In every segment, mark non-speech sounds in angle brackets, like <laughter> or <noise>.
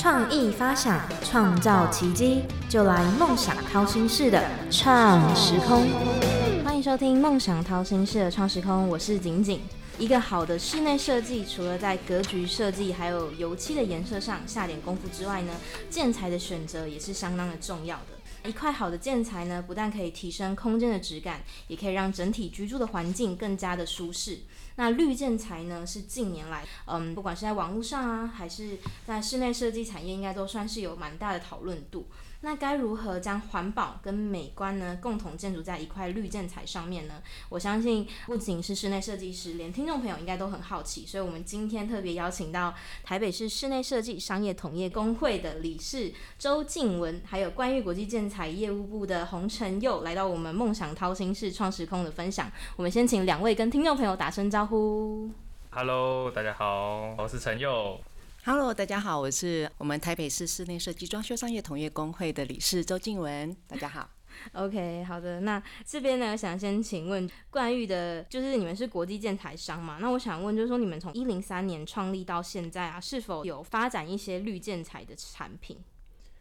创意发想，创造奇迹，就来梦想掏心式的创时空。欢迎收听《梦想掏心式的创时空》，我是景景。一个好的室内设计，除了在格局设计还有油漆的颜色上下点功夫之外呢，建材的选择也是相当的重要的。一块好的建材呢，不但可以提升空间的质感，也可以让整体居住的环境更加的舒适。那绿建材呢，是近年来，嗯，不管是在网络上啊，还是在室内设计产业，应该都算是有蛮大的讨论度。那该如何将环保跟美观呢共同建筑在一块绿建材上面呢？我相信不仅是室内设计师，连听众朋友应该都很好奇。所以，我们今天特别邀请到台北市室内设计商业同业工会的理事周静文，还有关于国际建材业务部的洪承佑，来到我们梦想掏心式创时空的分享。我们先请两位跟听众朋友打声招呼。Hello，大家好，我是陈佑。Hello，大家好，我是我们台北市室内设计装修商业同业工会的理事周静文。大家好。<laughs> OK，好的。那这边呢，想先请问冠玉的，就是你们是国际建材商嘛？那我想问，就是说你们从一零三年创立到现在啊，是否有发展一些绿建材的产品？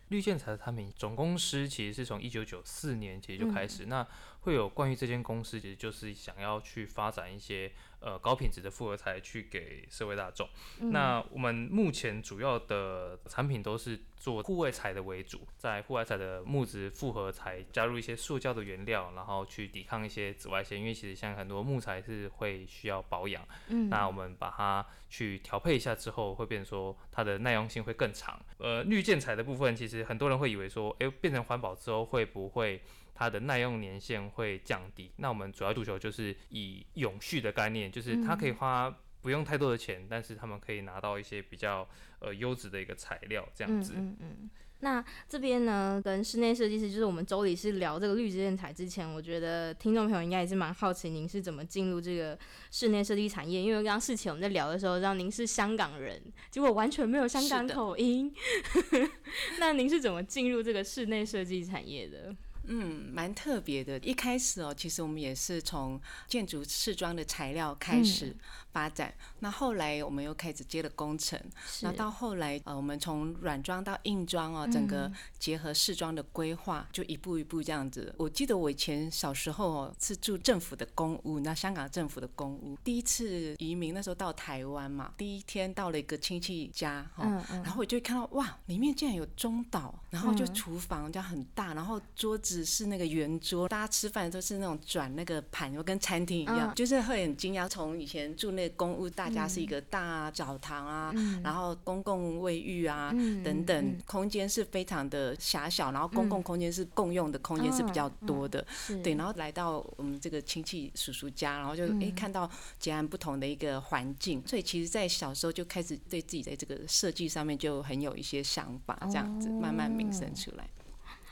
绿建材的产品总公司其实是从一九九四年其实就开始，那会有关于这间公司，其实就是想要去发展一些。呃，高品质的复合材去给社会大众。那我们目前主要的产品都是做户外材的为主，在户外材的木质复合材加入一些塑胶的原料，然后去抵抗一些紫外线。因为其实像很多木材是会需要保养，嗯，那我们把它去调配一下之后，会变成说它的耐用性会更长。呃，绿建材的部分，其实很多人会以为说，哎，变成环保之后会不会？它的耐用年限会降低，那我们主要诉求就是以永续的概念，就是它可以花不用太多的钱，但是他们可以拿到一些比较呃优质的一个材料，这样子。嗯嗯。那这边呢，跟室内设计师，就是我们周理是聊这个绿植建材之前，我觉得听众朋友应该也是蛮好奇，您是怎么进入这个室内设计产业？因为刚刚事前我们在聊的时候，知道您是香港人，结果完全没有香港口音。<laughs> 那您是怎么进入这个室内设计产业的？嗯，蛮特别的。一开始哦，其实我们也是从建筑试装的材料开始。发展，那后来我们又开始接了工程，那到后来呃，我们从软装到硬装哦，整个结合试装的规划，就一步一步这样子。我记得我以前小时候哦，是住政府的公屋，那香港政府的公屋，第一次移民那时候到台湾嘛，第一天到了一个亲戚家哈，然后我就看到哇，里面竟然有中岛，然后就厨房这样很大，然后桌子是那个圆桌，大家吃饭都是那种转那个盘，就跟餐厅一样，就是会很惊讶，从以前住那。公屋大家是一个大澡堂啊，然后公共卫浴啊等等，空间是非常的狭小，然后公共空间是共用的空间是比较多的，对，然后来到我们这个亲戚叔叔家，然后就哎看到截然不同的一个环境，所以其实，在小时候就开始对自己的这个设计上面就很有一些想法，这样子慢慢萌生出来。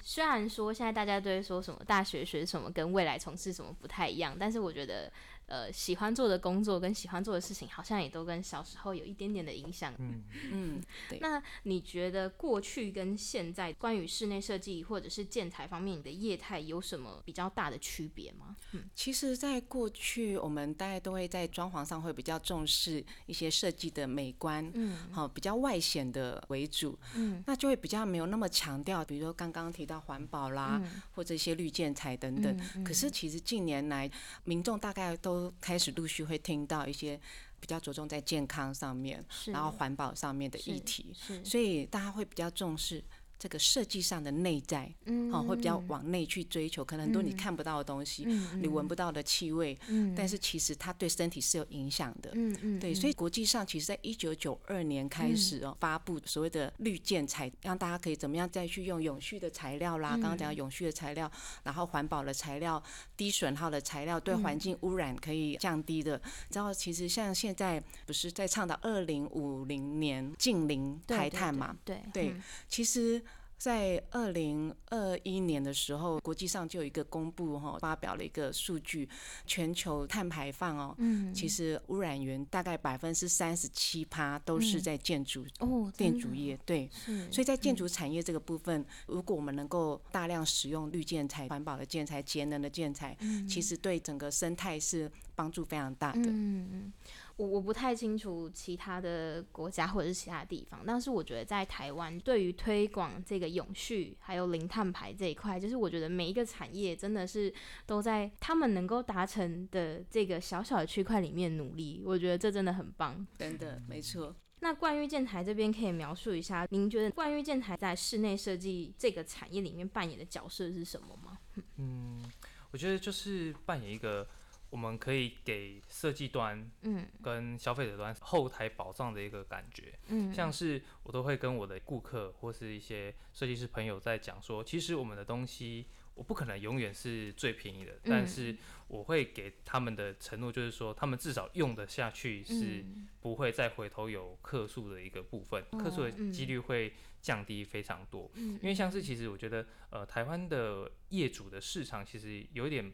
虽然说现在大家都会说什么大学学什么跟未来从事什么不太一样，但是我觉得。呃，喜欢做的工作跟喜欢做的事情，好像也都跟小时候有一点点的影响。嗯嗯，对那你觉得过去跟现在关于室内设计或者是建材方面，你的业态有什么比较大的区别吗？嗯，其实，在过去，我们大家都会在装潢上会比较重视一些设计的美观，嗯，好，比较外显的为主，嗯，那就会比较没有那么强调，比如说刚刚提到环保啦，或者一些绿建材等等。可是，其实近年来，民众大概都都开始陆续会听到一些比较着重在健康上面，然后环保上面的议题，所以大家会比较重视。这个设计上的内在，嗯，会比较往内去追求，可能很多你看不到的东西，你闻不到的气味，嗯，但是其实它对身体是有影响的，嗯嗯，对，所以国际上其实在一九九二年开始哦，发布所谓的绿建材，让大家可以怎么样再去用永续的材料啦，刚刚讲永续的材料，然后环保的材料，低损耗的材料，对环境污染可以降低的。然后其实像现在不是在倡导二零五零年近零排碳嘛？对对，其实。在二零二一年的时候，国际上就有一个公布哈，发表了一个数据，全球碳排放哦，嗯，其实污染源大概百分之三十七趴都是在建筑哦，建筑业对，所以在建筑产业这个部分，如果我们能够大量使用绿建材、环保的建材、节能的建材，其实对整个生态是帮助非常大的。嗯嗯。我我不太清楚其他的国家或者是其他地方，但是我觉得在台湾对于推广这个永续还有零碳排这一块，就是我觉得每一个产业真的是都在他们能够达成的这个小小的区块里面努力，我觉得这真的很棒。真的，没错。那冠玉建台这边可以描述一下，您觉得冠玉建台在室内设计这个产业里面扮演的角色是什么吗？嗯，我觉得就是扮演一个。我们可以给设计端，嗯，跟消费者端后台保障的一个感觉，嗯，像是我都会跟我的顾客或是一些设计师朋友在讲说，其实我们的东西我不可能永远是最便宜的，但是我会给他们的承诺就是说，他们至少用得下去，是不会再回头有客诉的一个部分，客诉的几率会降低非常多，因为像是其实我觉得，呃，台湾的业主的市场其实有一点。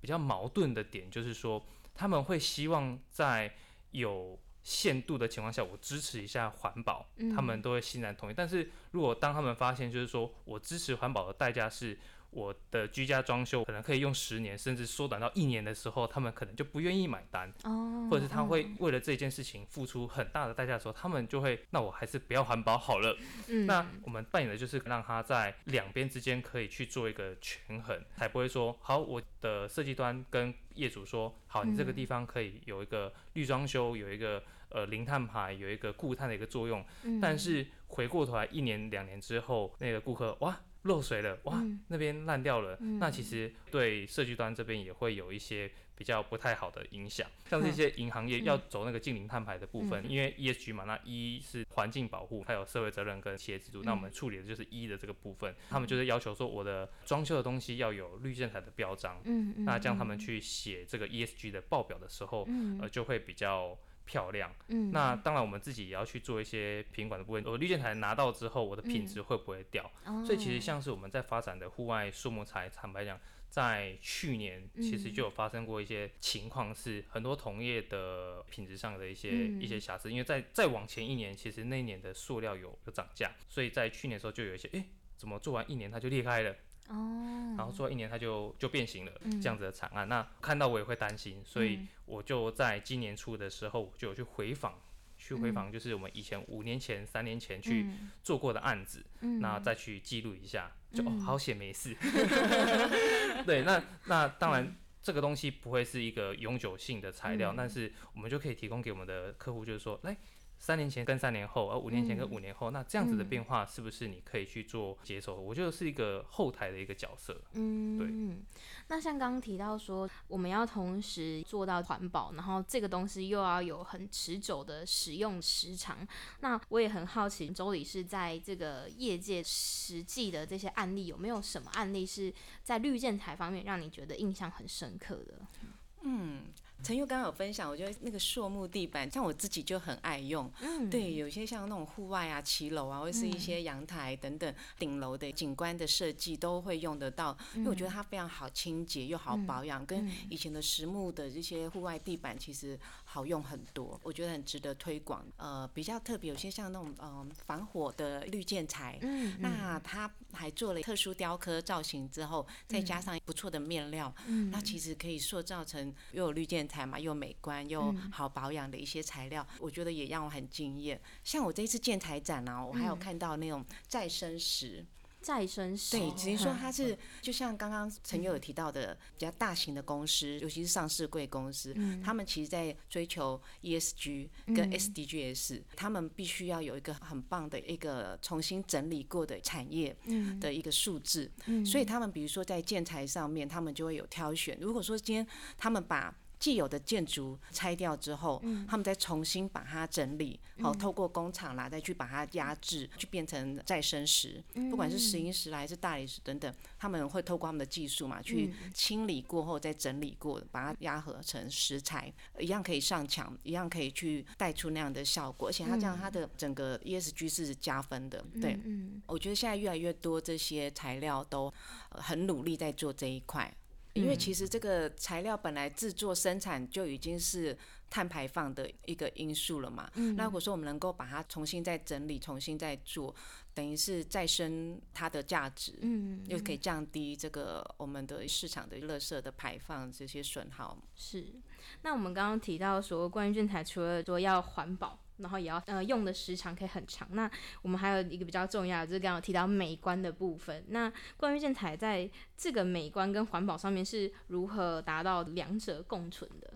比较矛盾的点就是说，他们会希望在有限度的情况下，我支持一下环保，他们都会欣然同意。但是如果当他们发现，就是说我支持环保的代价是。我的居家装修可能可以用十年，甚至缩短到一年的时候，他们可能就不愿意买单，哦，或者是他会为了这件事情付出很大的代价的时候，他们就会，那我还是不要环保好了。<laughs> 嗯，那我们扮演的就是让他在两边之间可以去做一个权衡，才不会说，好，我的设计端跟业主说，好，你这个地方可以有一个绿装修，有一个呃零碳排，有一个固碳的一个作用，但是回过头来一年两年之后，那个顾客哇。漏水了，哇，那边烂掉了，那其实对设计端这边也会有一些比较不太好的影响。像这些银行业要走那个近零碳排的部分，因为 ESG 嘛，那一是环境保护，还有社会责任跟企业制度，那我们处理的就是一的这个部分。他们就是要求说，我的装修的东西要有绿建材的标章，那这样他们去写这个 ESG 的报表的时候，呃，就会比较。漂亮，嗯，那当然我们自己也要去做一些品管的部分。我绿建材拿到之后，我的品质会不会掉？所以其实像是我们在发展的户外树木材，坦白讲，在去年其实就有发生过一些情况，是很多同业的品质上的一些一些瑕疵。因为在再往前一年，其实那一年的塑料有有涨价，所以在去年的时候就有一些，哎，怎么做完一年它就裂开了？哦，然后做一年它就就变形了，这样子的惨案，那看到我也会担心，所以我就在今年初的时候就有去回访，去回访就是我们以前五年前、三年前去做过的案子，那再去记录一下，就哦好险没事。<laughs> 对，那那当然这个东西不会是一个永久性的材料，但是我们就可以提供给我们的客户，就是说来。三年前跟三年后，而五年前跟五年后，那这样子的变化是不是你可以去做接受？我觉得是一个后台的一个角色。嗯，对。那像刚刚提到说，我们要同时做到环保，然后这个东西又要有很持久的使用时长。那我也很好奇，周理是在这个业界实际的这些案例，有没有什么案例是在绿建材方面让你觉得印象很深刻的？嗯。陈佑刚刚有分享，我觉得那个塑木地板，像我自己就很爱用。嗯，对，有些像那种户外啊、骑楼啊，或是一些阳台等等顶楼的景观的设计，都会用得到。因为我觉得它非常好清洁又好保养，跟以前的实木的这些户外地板其实好用很多。我觉得很值得推广。呃，比较特别，有些像那种嗯防火的绿建材，嗯，那它还做了特殊雕刻造型之后，再加上不错的面料，嗯，那其实可以塑造成又有绿建。材嘛，又美观又好保养的一些材料，我觉得也让我很惊艳。像我这一次建材展呢，我还有看到那种再生石。再生石对，只是说它是就像刚刚陈友有提到的，比较大型的公司，尤其是上市贵公司，他们其实在追求 ESG 跟 SDGs，他们必须要有一个很棒的一个重新整理过的产业的一个数字，所以他们比如说在建材上面，他们就会有挑选。如果说今天他们把既有的建筑拆掉之后，他们再重新把它整理，好，透过工厂啦，再去把它压制，去变成再生石，不管是石英石还是大理石等等，他们会透过他们的技术嘛，去清理过后再整理过，把它压合成石材，一样可以上墙，一样可以去带出那样的效果，而且它这样它的整个 ESG 是加分的。对，我觉得现在越来越多这些材料都很努力在做这一块。因为其实这个材料本来制作生产就已经是碳排放的一个因素了嘛。那如果说我们能够把它重新再整理、重新再做，等于是再生它的价值，嗯，又可以降低这个我们的市场的垃圾的排放这些损耗。是。那我们刚刚提到说，关于建材除了说要环保。然后也要呃用的时长可以很长。那我们还有一个比较重要的，就是刚刚提到美观的部分。那关于建材在这个美观跟环保上面是如何达到两者共存的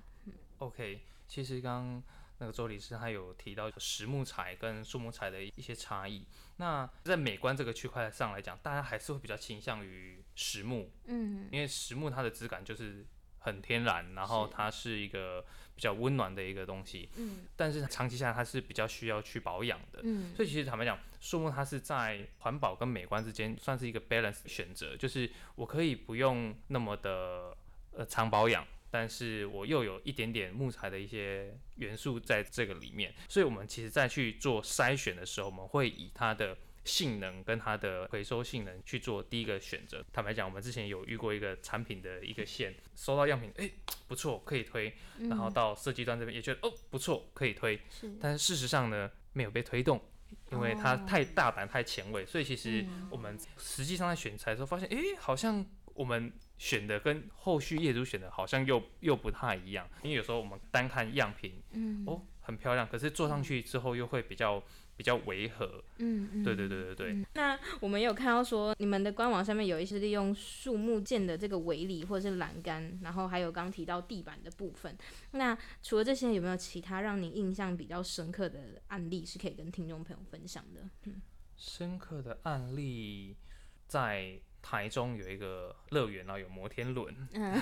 ？OK，其实刚刚那个周理师他有提到实木材跟树木材的一些差异。那在美观这个区块上来讲，大家还是会比较倾向于实木，嗯，因为实木它的质感就是很天然，然后它是一个。比较温暖的一个东西，嗯，但是长期下来它是比较需要去保养的，嗯，所以其实坦白讲，树木它是在环保跟美观之间算是一个 balance 选择，就是我可以不用那么的呃常保养，但是我又有一点点木材的一些元素在这个里面，所以我们其实在去做筛选的时候，我们会以它的。性能跟它的回收性能去做第一个选择。坦白讲，我们之前有遇过一个产品的一个线，收到样品，哎，不错，可以推。然后到设计端这边也觉得，哦，不错，可以推。但是事实上呢，没有被推动，因为它太大胆、太前卫。所以其实我们实际上在选材的时候发现，哎，好像我们选的跟后续业主选的好像又又不太一样。因为有时候我们单看样品，嗯，哦，很漂亮，可是做上去之后又会比较。比较违和，嗯嗯，对对对对对。那我们有看到说，你们的官网上面有一些利用树木建的这个围篱或者是栏杆，然后还有刚提到地板的部分。那除了这些，有没有其他让你印象比较深刻的案例是可以跟听众朋友分享的？嗯，深刻的案例在台中有一个乐园，然后有摩天轮。嗯，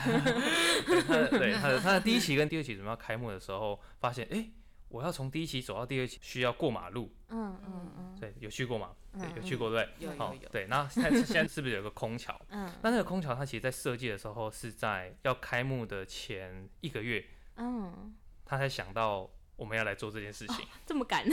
对，他的他的第一期跟第二期准备要开幕的时候，发现哎。我要从第一期走到第二期，需要过马路。嗯嗯嗯，对，有去过吗？对，有去过，对有有有。对，那 <laughs> 现在现在是不是有个空桥？嗯。那那个空桥，它其实在设计的时候是在要开幕的前一个月。嗯。他才想到我们要来做这件事情。这么赶。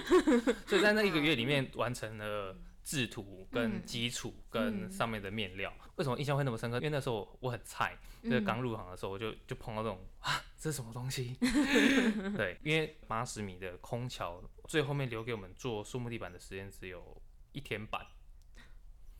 <laughs> 所以在那一个月里面完成了制图、跟基础、跟上面的面料。为什么印象会那么深刻？因为那时候我很菜，就是刚入行的时候，我就就碰到这种啊。这是什么东西？<laughs> 对，因为八十米的空桥最后面留给我们做树木地板的时间只有一天半。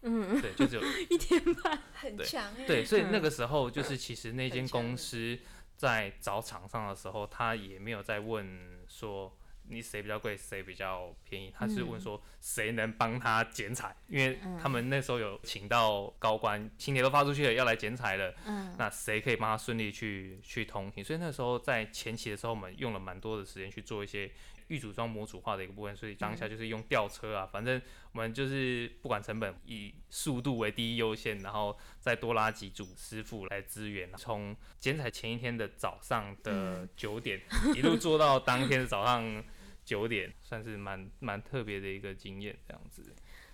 嗯，对，就只有 <laughs> 一天半，很强。对，所以那个时候就是其实那间公司在找厂商的时候，他也没有在问说。你谁比较贵，谁比较便宜？他是问说谁能帮他剪彩，因为他们那时候有请到高官，请帖都发出去了，要来剪彩了。嗯，那谁可以帮他顺利去去通行？所以那时候在前期的时候，我们用了蛮多的时间去做一些。预组装模组化的一个部分，所以当下就是用吊车啊，反正我们就是不管成本，以速度为第一优先，然后再多拉几组师傅来支援，从剪彩前一天的早上的九点，一路做到当天的早上九点，算是蛮蛮特别的一个经验，这样子。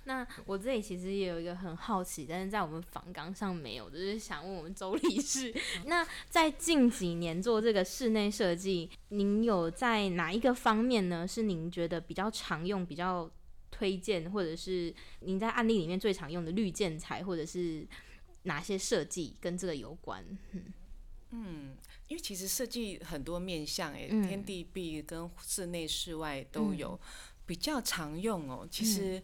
那我这里其实也有一个很好奇，但是在我们访纲上没有，就是想问我们周理事，<laughs> 那在近几年做这个室内设计，您有在哪一个方面呢？是您觉得比较常用、比较推荐，或者是您在案例里面最常用的绿建材，或者是哪些设计跟这个有关？嗯，因为其实设计很多面向，哎，天地壁跟室内室外都有，比较常用哦。其实。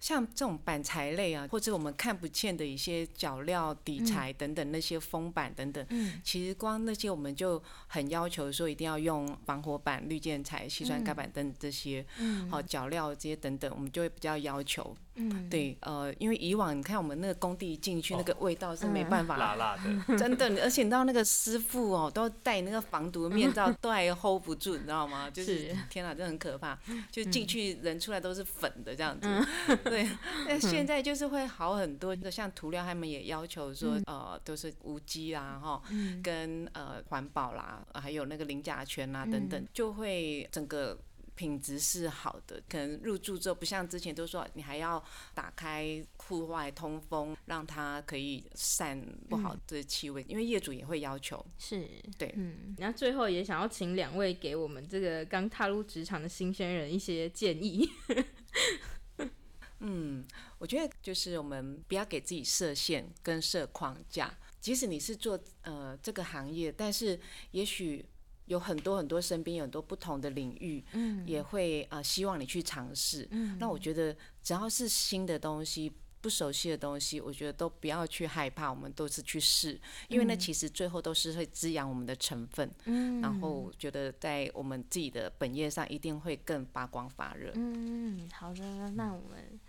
像这种板材类啊，或者我们看不见的一些脚料、底材等等那些封板等等，其实光那些我们就很要求说一定要用防火板、绿建材、细砖盖板等这些，好脚料这些等等，我们就会比较要求。嗯，对，呃，因为以往你看我们那个工地进去那个味道是没办法，辣辣的，<laughs> 真的，而且你知道那个师傅哦，都戴那个防毒面罩，都还 hold 不住，你知道吗？就是天哪，真的很可怕，就进去人出来都是粉的这样子。<laughs> 对，<laughs> 那现在就是会好很多，像涂料他们也要求说，呃，都是无机啦，哈，跟呃环保啦，还有那个零甲醛啦等等，就会整个。品质是好的，可能入住之后不像之前都说你还要打开户外通风，让它可以散不好的气味，因为业主也会要求。是，对，嗯。那最后也想要请两位给我们这个刚踏入职场的新鲜人一些建议。<laughs> 嗯，我觉得就是我们不要给自己设限跟设框架，即使你是做呃这个行业，但是也许。有很多很多身边有很多不同的领域，嗯，也会呃希望你去尝试。嗯，那我觉得只要是新的东西，不熟悉的东西，我觉得都不要去害怕，我们都是去试，因为那其实最后都是会滋养我们的成分。嗯，然后觉得在我们自己的本业上一定会更发光发热。嗯，好的，那我们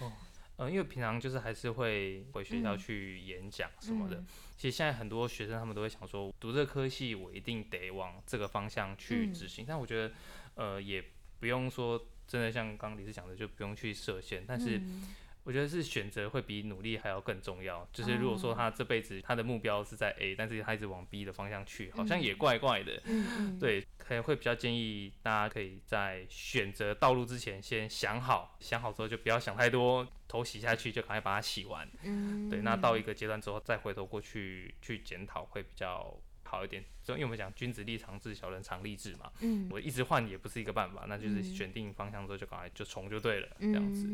哦，呃，因为平常就是还是会回学校去演讲什么的。其实现在很多学生他们都会想说，读这科系我一定得往这个方向去执行。但我觉得，呃，也不用说真的像刚刚李师讲的，就不用去设限。但是我觉得是选择会比努力还要更重要。就是如果说他这辈子他的目标是在 A，但是他一直往 B 的方向去，好像也怪怪的。对，可能会比较建议大家可以在选择道路之前先想好，想好之后就不要想太多，头洗下去就赶快把它洗完。嗯，对，那到一个阶段之后再回头过去去检讨会比较好一点。就因为我们讲君子立长志，小人常立志嘛。嗯，我一直换也不是一个办法，那就是选定方向之后就赶快就冲就对了，这样子。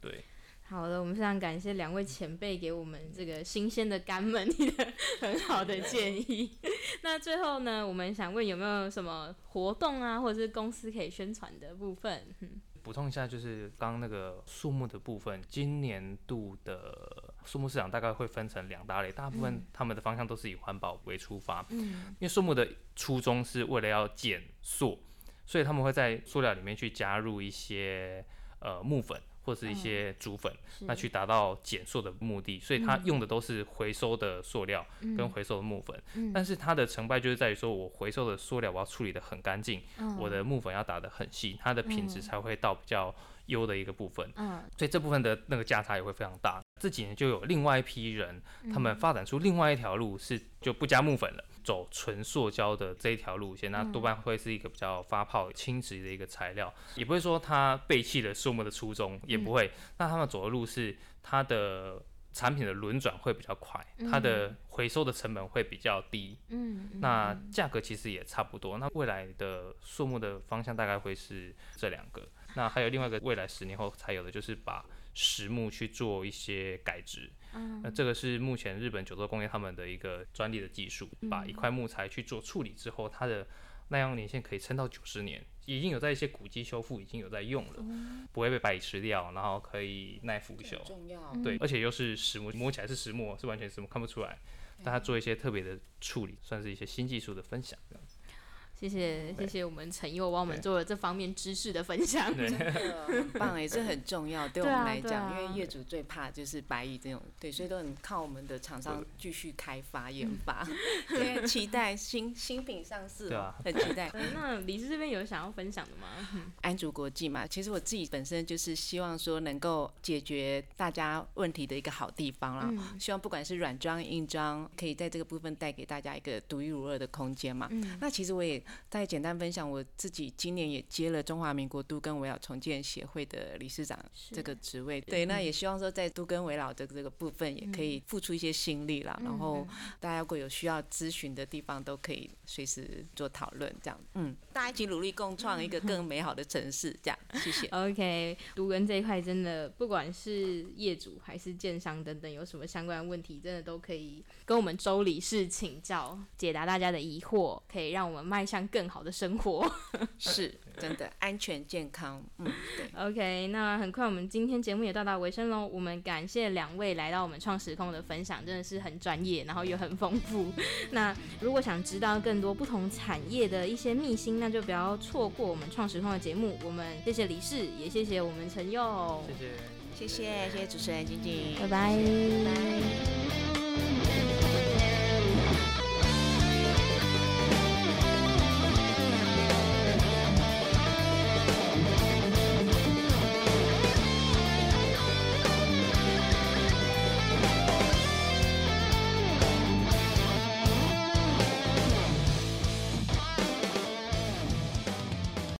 对。好的，我们非常感谢两位前辈给我们这个新鲜的干们的很好的建议。<laughs> 那最后呢，我们想问有没有什么活动啊，或者是公司可以宣传的部分？<laughs> 补充一下，就是刚刚那个树木的部分，今年度的树木市场大概会分成两大类，大部分他们的方向都是以环保为出发。嗯，因为树木的初衷是为了要减塑，所以他们会在塑料里面去加入一些呃木粉。或是一些竹粉，那去达到减塑的目的，所以它用的都是回收的塑料跟回收的木粉。但是它的成败就是在于说，我回收的塑料我要处理的很干净，我的木粉要打的很细，它的品质才会到比较优的一个部分。所以这部分的那个价差也会非常大。这几年就有另外一批人，他们发展出另外一条路，是就不加木粉了。走纯塑胶的这一条路线，那多半会是一个比较发泡、轻质的一个材料，也不会说它背弃了树木的初衷，也不会。那他们走的路是它的产品的轮转会比较快，它的回收的成本会比较低，嗯，那价格其实也差不多。那未来的树木的方向大概会是这两个。那还有另外一个未来十年后才有的，就是把实木去做一些改植。那这个是目前日本九州工业他们的一个专利的技术，把一块木材去做处理之后，它的耐用年限可以撑到九十年，已经有在一些古迹修复已经有在用了，不会被白蚁吃掉，然后可以耐腐朽，重要，对，而且又是实木，摸起来是实木，是完全实木，看不出来，但它做一些特别的处理，算是一些新技术的分享。谢谢谢谢我们陈佑帮我们做了这方面知识的分享，<laughs> 真的很棒哎这很重要对我们来讲，因为业主最怕就是白蚁这种，对，所以都很靠我们的厂商继续开发研发，<laughs> 对，<laughs> 期待新新品上市，很期待。那李师这边有想要分享的吗？安竹国际嘛，其实我自己本身就是希望说能够解决大家问题的一个好地方啦，希望不管是软装硬装，可以在这个部分带给大家一个独一无二的空间嘛。那其实我也。再简单分享，我自己今年也接了中华民国都跟围老重建协会的理事长这个职位。对，那也希望说在都跟围老的这个部分也可以付出一些心力啦。然后大家如果有需要咨询的地方，都可以随时做讨论，这样。嗯，大家一起努力共创一个 <laughs> 更美好的城市，这样。谢谢。OK，都跟这一块真的，不管是业主还是建商等等，有什么相关的问题，真的都可以跟我们周理事请教，解答大家的疑惑，可以让我们迈向。更好的生活 <laughs> <laughs> 是真的安全健康，嗯，对。OK，那很快我们今天节目也到达尾声喽。我们感谢两位来到我们创时空的分享，真的是很专业，然后又很丰富。<laughs> 那如果想知道更多不同产业的一些秘辛，那就不要错过我们创时空的节目。我们谢谢李氏，也谢谢我们陈佑，谢谢，谢谢，谢谢主持人晶晶，拜拜，拜拜。